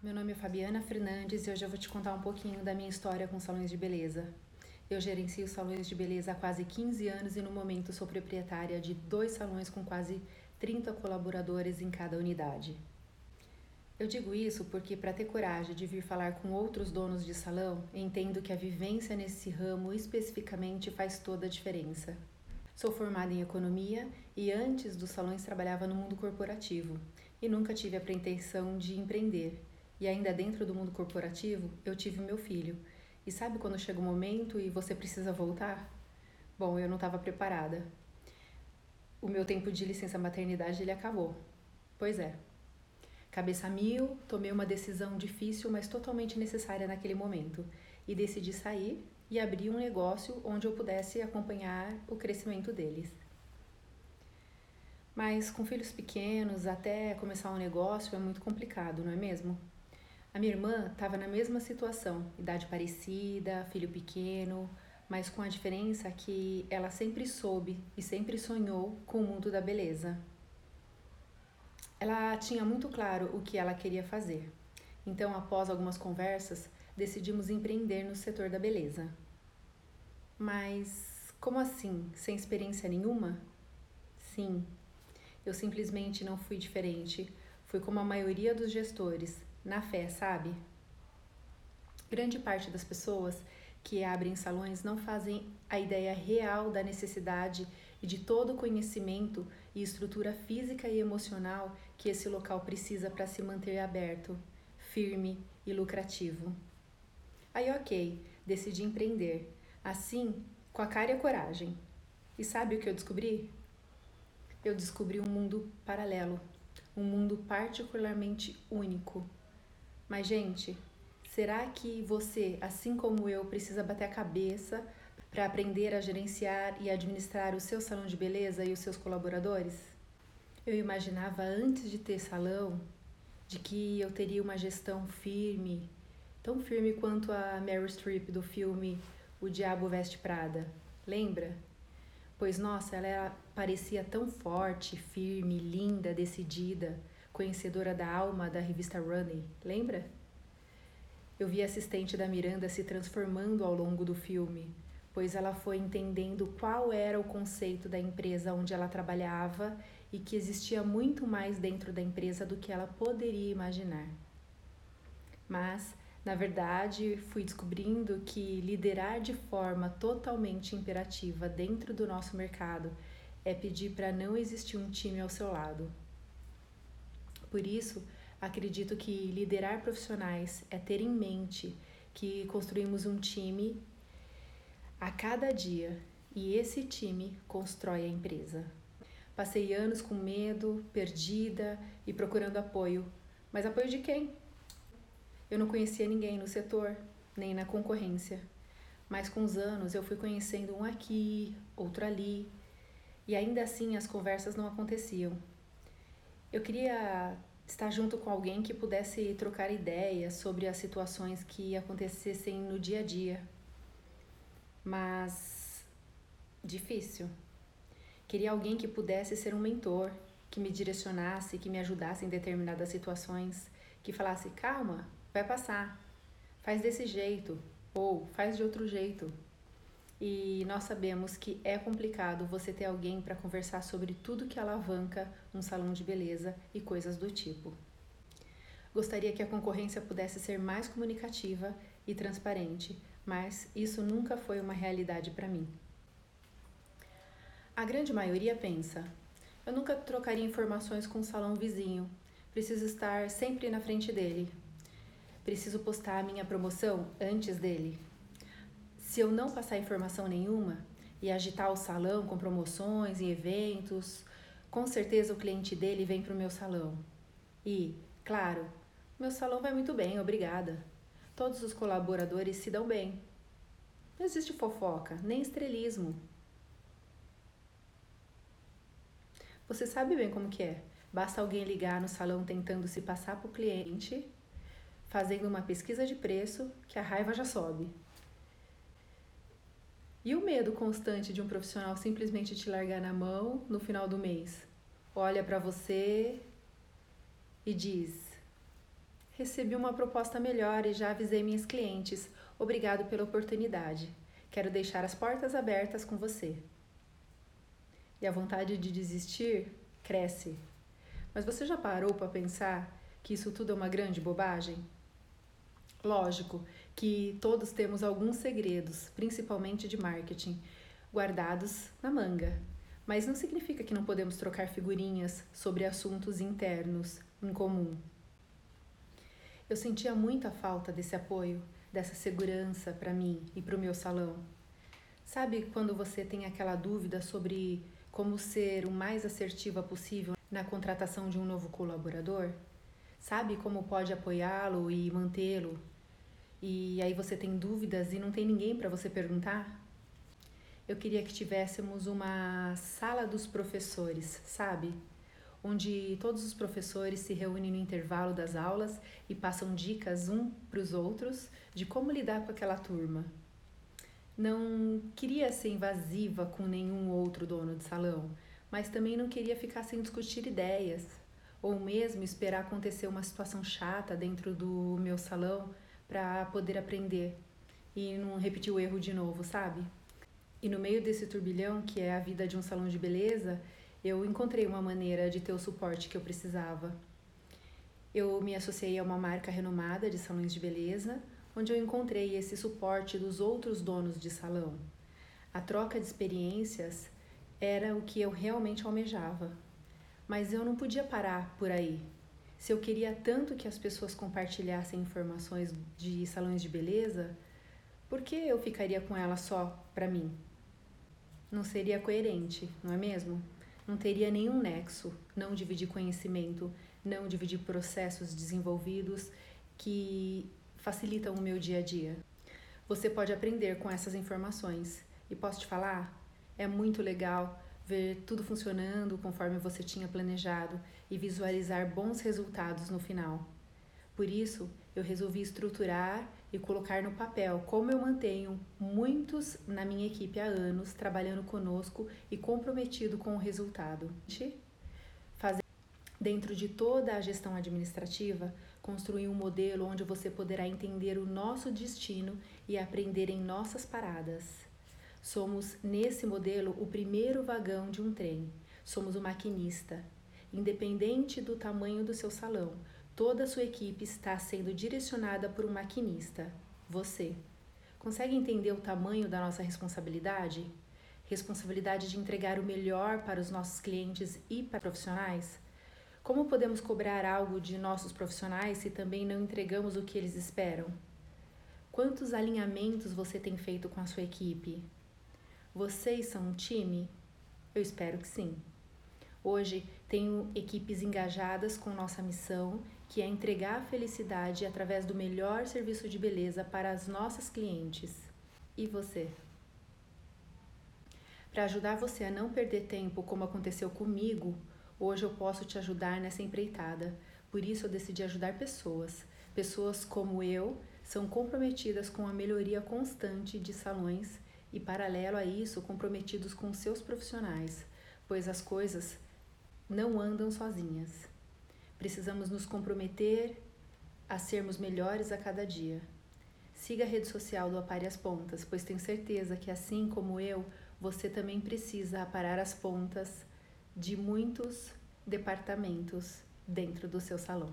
meu nome é Fabiana Fernandes e hoje eu vou te contar um pouquinho da minha história com salões de beleza. Eu gerencio salões de beleza há quase 15 anos e no momento sou proprietária de dois salões com quase 30 colaboradores em cada unidade. Eu digo isso porque, para ter coragem de vir falar com outros donos de salão, entendo que a vivência nesse ramo especificamente faz toda a diferença. Sou formada em economia e antes dos salões trabalhava no mundo corporativo e nunca tive a pretensão de empreender. E ainda dentro do mundo corporativo, eu tive meu filho. E sabe quando chega o momento e você precisa voltar? Bom, eu não estava preparada. O meu tempo de licença maternidade ele acabou. Pois é. Cabeça mil, tomei uma decisão difícil, mas totalmente necessária naquele momento e decidi sair e abrir um negócio onde eu pudesse acompanhar o crescimento deles. Mas com filhos pequenos, até começar um negócio é muito complicado, não é mesmo? A minha irmã estava na mesma situação, idade parecida, filho pequeno, mas com a diferença que ela sempre soube e sempre sonhou com o mundo da beleza. Ela tinha muito claro o que ela queria fazer. Então, após algumas conversas, decidimos empreender no setor da beleza. Mas como assim? Sem experiência nenhuma? Sim, eu simplesmente não fui diferente. Fui como a maioria dos gestores, na fé, sabe? Grande parte das pessoas que abrem salões não fazem a ideia real da necessidade e de todo o conhecimento e estrutura física e emocional que esse local precisa para se manter aberto, firme e lucrativo. Aí, ok, decidi empreender. Assim, com a cara e a coragem. E sabe o que eu descobri? Eu descobri um mundo paralelo, um mundo particularmente único. Mas, gente, será que você, assim como eu, precisa bater a cabeça para aprender a gerenciar e administrar o seu salão de beleza e os seus colaboradores? Eu imaginava antes de ter salão de que eu teria uma gestão firme, tão firme quanto a Meryl Streep do filme O Diabo Veste Prada. Lembra? Pois nossa, ela parecia tão forte, firme, linda, decidida, conhecedora da alma da revista Running. Lembra? Eu vi a assistente da Miranda se transformando ao longo do filme, pois ela foi entendendo qual era o conceito da empresa onde ela trabalhava e que existia muito mais dentro da empresa do que ela poderia imaginar. Mas, na verdade, fui descobrindo que liderar de forma totalmente imperativa dentro do nosso mercado é pedir para não existir um time ao seu lado. Por isso, acredito que liderar profissionais é ter em mente que construímos um time a cada dia e esse time constrói a empresa. Passei anos com medo, perdida e procurando apoio. Mas apoio de quem? Eu não conhecia ninguém no setor, nem na concorrência. Mas com os anos eu fui conhecendo um aqui, outro ali, e ainda assim as conversas não aconteciam. Eu queria estar junto com alguém que pudesse trocar ideias sobre as situações que acontecessem no dia a dia. Mas difícil. Queria alguém que pudesse ser um mentor, que me direcionasse, que me ajudasse em determinadas situações, que falasse: calma, vai passar, faz desse jeito, ou faz de outro jeito. E nós sabemos que é complicado você ter alguém para conversar sobre tudo que alavanca um salão de beleza e coisas do tipo. Gostaria que a concorrência pudesse ser mais comunicativa e transparente, mas isso nunca foi uma realidade para mim. A grande maioria pensa: eu nunca trocaria informações com o salão vizinho, preciso estar sempre na frente dele. Preciso postar a minha promoção antes dele. Se eu não passar informação nenhuma e agitar o salão com promoções e eventos, com certeza o cliente dele vem para o meu salão. E, claro, meu salão vai muito bem, obrigada. Todos os colaboradores se dão bem. Não existe fofoca, nem estrelismo. Você sabe bem como que é. Basta alguém ligar no salão tentando se passar para o cliente, fazendo uma pesquisa de preço, que a raiva já sobe. E o medo constante de um profissional simplesmente te largar na mão no final do mês? Olha para você e diz: Recebi uma proposta melhor e já avisei minhas clientes. Obrigado pela oportunidade. Quero deixar as portas abertas com você. E a vontade de desistir cresce. Mas você já parou para pensar que isso tudo é uma grande bobagem? Lógico que todos temos alguns segredos, principalmente de marketing, guardados na manga. Mas não significa que não podemos trocar figurinhas sobre assuntos internos em comum. Eu sentia muita falta desse apoio, dessa segurança para mim e para o meu salão. Sabe quando você tem aquela dúvida sobre como ser o mais assertiva possível na contratação de um novo colaborador? Sabe como pode apoiá-lo e mantê-lo? E aí você tem dúvidas e não tem ninguém para você perguntar? Eu queria que tivéssemos uma sala dos professores, sabe? onde todos os professores se reúnem no intervalo das aulas e passam dicas um para os outros de como lidar com aquela turma. Não queria ser invasiva com nenhum outro dono de salão, mas também não queria ficar sem discutir ideias, ou mesmo esperar acontecer uma situação chata dentro do meu salão para poder aprender e não repetir o erro de novo, sabe? E no meio desse turbilhão que é a vida de um salão de beleza, eu encontrei uma maneira de ter o suporte que eu precisava. Eu me associei a uma marca renomada de salões de beleza, onde eu encontrei esse suporte dos outros donos de salão. A troca de experiências era o que eu realmente almejava. Mas eu não podia parar por aí. Se eu queria tanto que as pessoas compartilhassem informações de salões de beleza, por que eu ficaria com ela só para mim? Não seria coerente, não é mesmo? não teria nenhum nexo não dividir conhecimento, não dividir processos desenvolvidos que facilitam o meu dia a dia. Você pode aprender com essas informações e posso te falar, é muito legal ver tudo funcionando conforme você tinha planejado e visualizar bons resultados no final. Por isso, eu resolvi estruturar e colocar no papel como eu mantenho muitos na minha equipe há anos trabalhando conosco e comprometido com o resultado. Fazer dentro de toda a gestão administrativa, construir um modelo onde você poderá entender o nosso destino e aprender em nossas paradas. Somos nesse modelo o primeiro vagão de um trem. Somos o maquinista, independente do tamanho do seu salão Toda a sua equipe está sendo direcionada por um maquinista, você. Consegue entender o tamanho da nossa responsabilidade? Responsabilidade de entregar o melhor para os nossos clientes e para profissionais? Como podemos cobrar algo de nossos profissionais se também não entregamos o que eles esperam? Quantos alinhamentos você tem feito com a sua equipe? Vocês são um time? Eu espero que sim. Hoje tenho equipes engajadas com nossa missão que é entregar a felicidade através do melhor serviço de beleza para as nossas clientes. E você? Para ajudar você a não perder tempo, como aconteceu comigo, hoje eu posso te ajudar nessa empreitada. Por isso eu decidi ajudar pessoas. Pessoas como eu são comprometidas com a melhoria constante de salões e, paralelo a isso, comprometidos com seus profissionais, pois as coisas não andam sozinhas. Precisamos nos comprometer a sermos melhores a cada dia. Siga a rede social do Apare as Pontas, pois tenho certeza que, assim como eu, você também precisa aparar as pontas de muitos departamentos dentro do seu salão.